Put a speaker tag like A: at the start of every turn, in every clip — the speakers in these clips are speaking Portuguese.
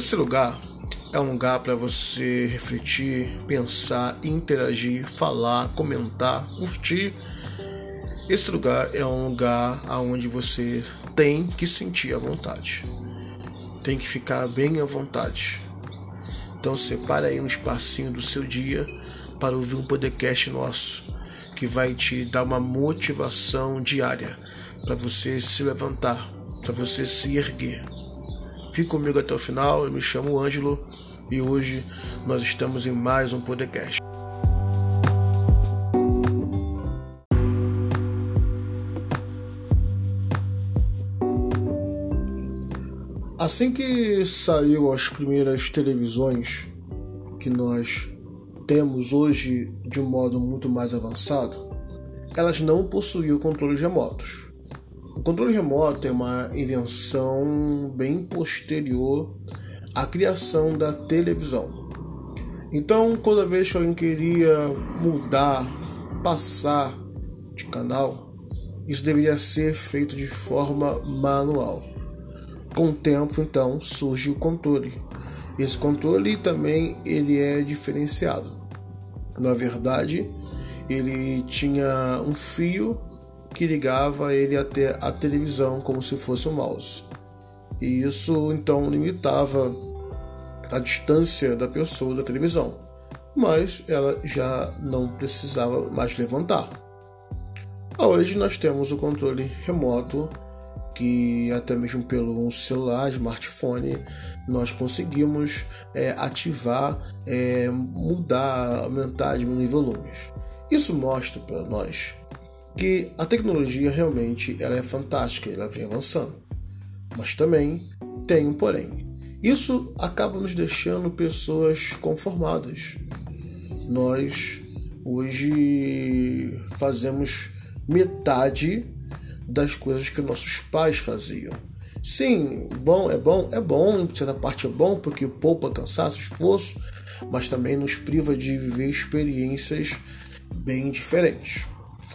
A: Esse lugar é um lugar para você refletir, pensar, interagir, falar, comentar, curtir. Esse lugar é um lugar onde você tem que sentir a vontade, tem que ficar bem à vontade. Então separe aí um espacinho do seu dia para ouvir um podcast nosso que vai te dar uma motivação diária para você se levantar, para você se erguer. Fique comigo até o final, eu me chamo Ângelo e hoje nós estamos em mais um podcast. Assim que saiu as primeiras televisões que nós temos hoje de um modo muito mais avançado, elas não possuíam controles remotos. O controle remoto é uma invenção bem posterior à criação da televisão. Então, toda vez que alguém queria mudar, passar de canal, isso deveria ser feito de forma manual. Com o tempo, então, surge o controle. Esse controle também ele é diferenciado. Na verdade, ele tinha um fio que ligava ele até a televisão como se fosse um mouse. E isso então limitava a distância da pessoa da televisão, mas ela já não precisava mais levantar. Hoje nós temos o controle remoto que até mesmo pelo celular, smartphone, nós conseguimos é, ativar, é, mudar, aumentar, diminuir volumes. Isso mostra para nós que a tecnologia realmente ela é fantástica, ela vem avançando. Mas também tem um porém. Isso acaba nos deixando pessoas conformadas. Nós hoje fazemos metade das coisas que nossos pais faziam. Sim, bom é bom, é bom, em certa parte é bom porque poupa cansaço, esforço, mas também nos priva de viver experiências bem diferentes.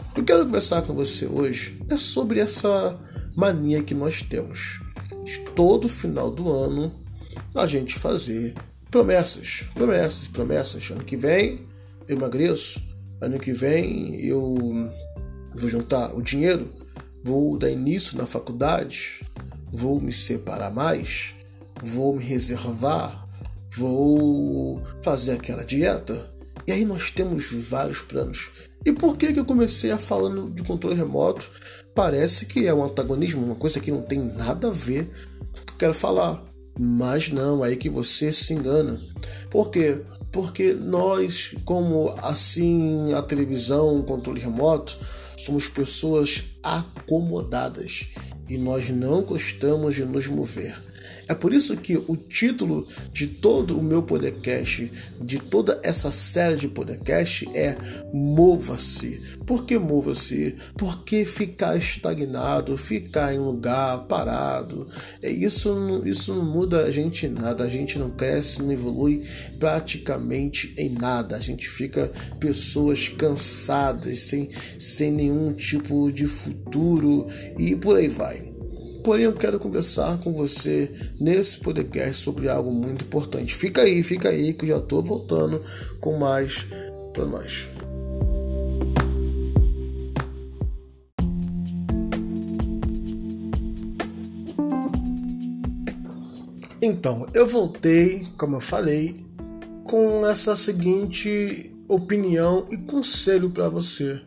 A: O que eu quero conversar com você hoje é sobre essa mania que nós temos de todo final do ano a gente fazer promessas, promessas, promessas. Ano que vem eu emagreço, ano que vem eu vou juntar o dinheiro, vou dar início na faculdade, vou me separar mais, vou me reservar, vou fazer aquela dieta. E aí nós temos vários planos. E por que, que eu comecei a falando de controle remoto? Parece que é um antagonismo, uma coisa que não tem nada a ver com o que eu quero falar. Mas não, aí que você se engana. Por quê? Porque nós, como assim a televisão, o controle remoto, somos pessoas acomodadas e nós não gostamos de nos mover. É por isso que o título de todo o meu podcast, de toda essa série de podcast é Mova-se. Por que mova-se? Porque ficar estagnado, ficar em lugar parado, é isso, isso não muda a gente nada. A gente não cresce, não evolui praticamente em nada. A gente fica pessoas cansadas, sem, sem nenhum tipo de futuro e por aí vai. Porém, eu quero conversar com você nesse podcast sobre algo muito importante. Fica aí, fica aí, que eu já estou voltando com mais para nós. Então, eu voltei, como eu falei, com essa seguinte opinião e conselho para você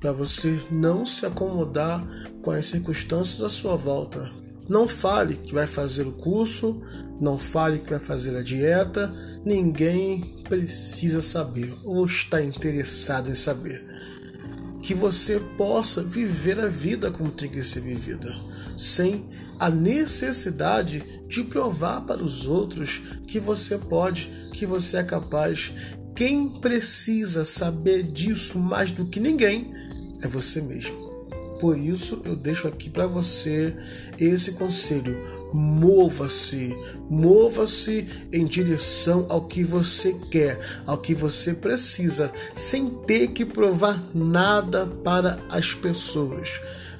A: para você não se acomodar com as circunstâncias à sua volta. Não fale que vai fazer o curso, não fale que vai fazer a dieta, ninguém precisa saber ou está interessado em saber. Que você possa viver a vida como tem que ser vivida, sem a necessidade de provar para os outros que você pode, que você é capaz. Quem precisa saber disso mais do que ninguém é você mesmo. Por isso eu deixo aqui para você esse conselho: mova-se, mova-se em direção ao que você quer, ao que você precisa, sem ter que provar nada para as pessoas.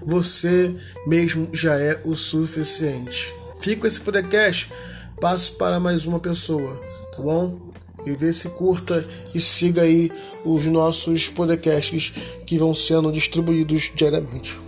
A: Você mesmo já é o suficiente. Fico esse podcast passe para mais uma pessoa, tá bom? E vê se curta e siga aí os nossos podcasts que vão sendo distribuídos diariamente.